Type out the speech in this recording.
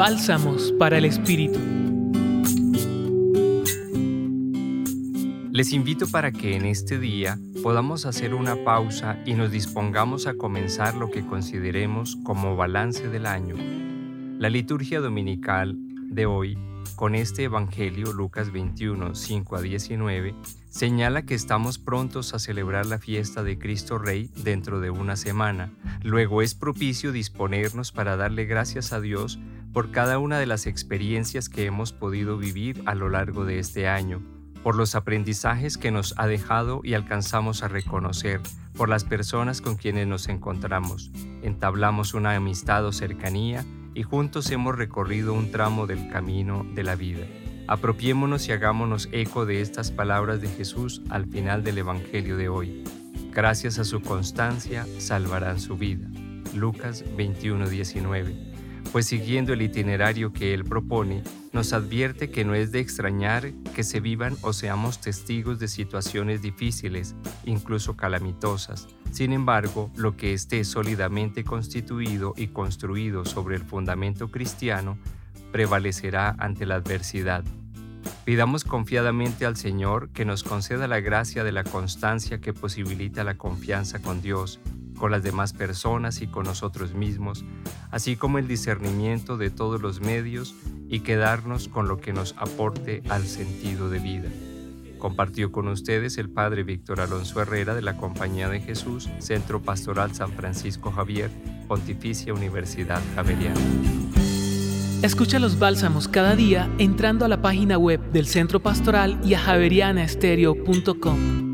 Bálsamos para el Espíritu. Les invito para que en este día podamos hacer una pausa y nos dispongamos a comenzar lo que consideremos como balance del año. La liturgia dominical de hoy, con este Evangelio, Lucas 21, 5 a 19, señala que estamos prontos a celebrar la fiesta de Cristo Rey dentro de una semana. Luego es propicio disponernos para darle gracias a Dios por cada una de las experiencias que hemos podido vivir a lo largo de este año, por los aprendizajes que nos ha dejado y alcanzamos a reconocer, por las personas con quienes nos encontramos, entablamos una amistad o cercanía y juntos hemos recorrido un tramo del camino de la vida. Apropiémonos y hagámonos eco de estas palabras de Jesús al final del Evangelio de hoy. Gracias a su constancia salvarán su vida. Lucas 21:19 pues siguiendo el itinerario que él propone, nos advierte que no es de extrañar que se vivan o seamos testigos de situaciones difíciles, incluso calamitosas. Sin embargo, lo que esté sólidamente constituido y construido sobre el fundamento cristiano prevalecerá ante la adversidad. Pidamos confiadamente al Señor que nos conceda la gracia de la constancia que posibilita la confianza con Dios con las demás personas y con nosotros mismos, así como el discernimiento de todos los medios y quedarnos con lo que nos aporte al sentido de vida. Compartió con ustedes el Padre Víctor Alonso Herrera de la Compañía de Jesús, Centro Pastoral San Francisco Javier, Pontificia Universidad Javeriana. Escucha los bálsamos cada día entrando a la página web del Centro Pastoral y a javerianaestereo.com.